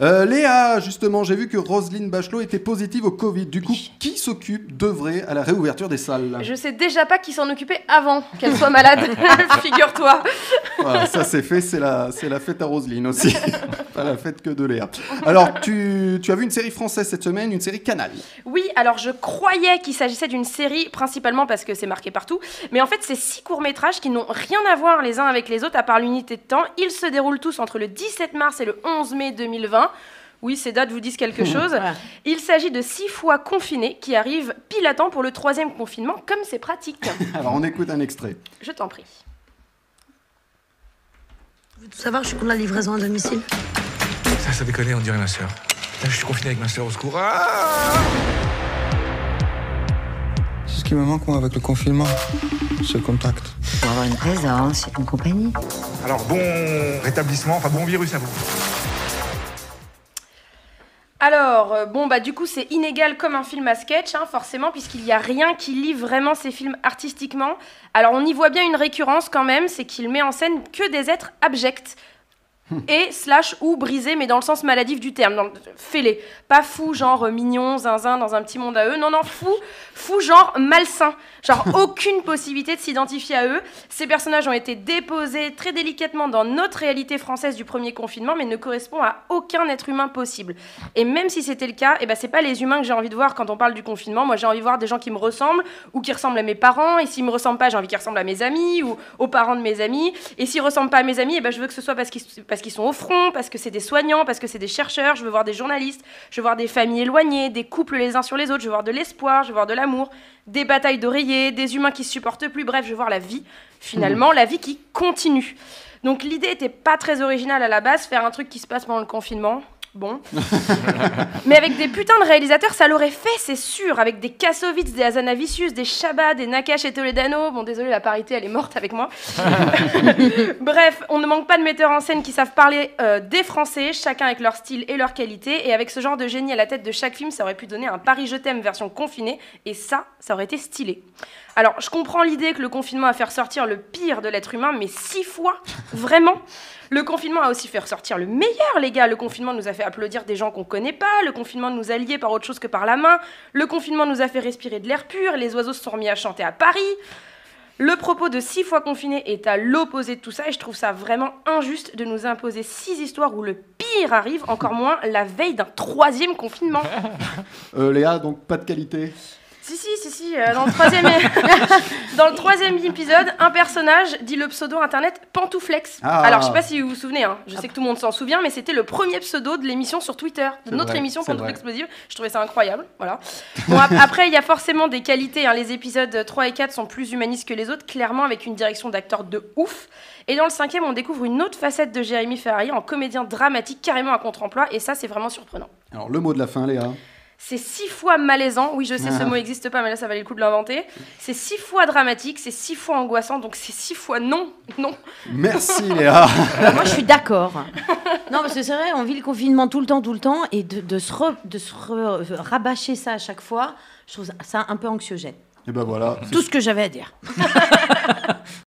Euh, Léa, justement, j'ai vu que Roselyne Bachelot était positive au Covid. Du coup, qui s'occupe d'œuvrer à la réouverture des salles Je sais déjà pas qui s'en occupait avant qu'elle soit malade, figure-toi. Voilà, ça c'est fait, c'est la, c'est la fête à Roselyne aussi. la fête que de Léa. Alors, tu, tu as vu une série française cette semaine, une série Canal. Oui, alors je croyais qu'il s'agissait d'une série, principalement parce que c'est marqué partout, mais en fait c'est six courts-métrages qui n'ont rien à voir les uns avec les autres à part l'unité de temps. Ils se déroulent tous entre le 17 mars et le 11 mai 2020. Oui, ces dates vous disent quelque chose. Il s'agit de six fois confinés qui arrivent pile à temps pour le troisième confinement, comme c'est pratique. Alors, on écoute un extrait. Je t'en prie. Vous voulez tout savoir, je suis contre la livraison à domicile. Ça, ça déconne, on dirait ma sœur. Là, je suis confiné avec ma sœur au secours. Ah C'est ce qui me manque, moi, avec le confinement. Ce contact. Pour avoir une présence, une compagnie. Alors, bon rétablissement, enfin bon virus à vous. Alors, euh, bon, bah du coup, c'est inégal comme un film à sketch, hein, forcément, puisqu'il n'y a rien qui lie vraiment ces films artistiquement. Alors, on y voit bien une récurrence quand même, c'est qu'il met en scène que des êtres abjects. Et slash ou brisés, mais dans le sens maladif du terme, le- fêlés. Pas fou, genre euh, mignon, zinzin, dans un petit monde à eux. Non, non, fou, fou, genre malsain. Genre aucune possibilité de s'identifier à eux. Ces personnages ont été déposés très délicatement dans notre réalité française du premier confinement, mais ne correspondent à aucun être humain possible. Et même si c'était le cas, eh ben, c'est pas les humains que j'ai envie de voir quand on parle du confinement. Moi, j'ai envie de voir des gens qui me ressemblent ou qui ressemblent à mes parents. Et s'ils me ressemblent pas, j'ai envie qu'ils ressemblent à mes amis ou aux parents de mes amis. Et s'ils ressemblent pas à mes amis, eh ben, je veux que ce soit parce qu'ils parce qu'ils sont au front, parce que c'est des soignants, parce que c'est des chercheurs. Je veux voir des journalistes, je veux voir des familles éloignées, des couples les uns sur les autres. Je veux voir de l'espoir, je veux voir de l'amour, des batailles d'oreillers, des humains qui se supportent plus. Bref, je veux voir la vie. Finalement, la vie qui continue. Donc l'idée était pas très originale à la base, faire un truc qui se passe pendant le confinement. Bon. Mais avec des putains de réalisateurs, ça l'aurait fait, c'est sûr. Avec des Kassovitz, des Azanavicius, des Chabat, des Nakash et Toledano. Bon, désolé, la parité, elle est morte avec moi. Bref, on ne manque pas de metteurs en scène qui savent parler euh, des Français, chacun avec leur style et leur qualité. Et avec ce genre de génie à la tête de chaque film, ça aurait pu donner un Paris Je t'aime version confinée. Et ça, ça aurait été stylé. Alors, je comprends l'idée que le confinement a fait ressortir le pire de l'être humain, mais six fois Vraiment Le confinement a aussi fait ressortir le meilleur, les gars. Le confinement nous a fait applaudir des gens qu'on connaît pas. Le confinement nous a liés par autre chose que par la main. Le confinement nous a fait respirer de l'air pur. Les oiseaux se sont remis à chanter à Paris. Le propos de six fois confiné est à l'opposé de tout ça et je trouve ça vraiment injuste de nous imposer six histoires où le pire arrive, encore moins la veille d'un troisième confinement. Euh, Léa, donc pas de qualité? Si, si, si, si. euh, dans, le troisième... dans le troisième épisode, un personnage dit le pseudo internet Pantouflex. Ah. Alors, je sais pas si vous vous souvenez, hein, je sais que tout le monde s'en souvient, mais c'était le premier pseudo de l'émission sur Twitter, de C'est notre vrai, émission c'est Pantouf vrai. Explosive. Je trouvais ça incroyable. Voilà. Bon, ap- après, il y a forcément des qualités. hein. Les épisodes 3 et 4 sont plus humanistes que les autres, clairement, avec une direction d'acteur de ouf. Et dans le cinquième, on découvre une autre facette de Jérémy Ferrari en comédien dramatique, carrément à contre-emploi, et ça, c'est vraiment surprenant. Alors, le mot de la fin, Léa? C'est six fois malaisant. Oui, je sais, ce Ah. mot n'existe pas, mais là, ça valait le coup de l'inventer. C'est six fois dramatique, c'est six fois angoissant, donc c'est six fois non. Non. Merci, Léa. Moi, je suis d'accord. Non, parce que c'est vrai, on vit le confinement tout le temps, tout le temps, et de, de se, re- de se re- rabâcher ça à chaque fois, je trouve ça un peu anxiogène. Et ben voilà. Tout ce que j'avais à dire.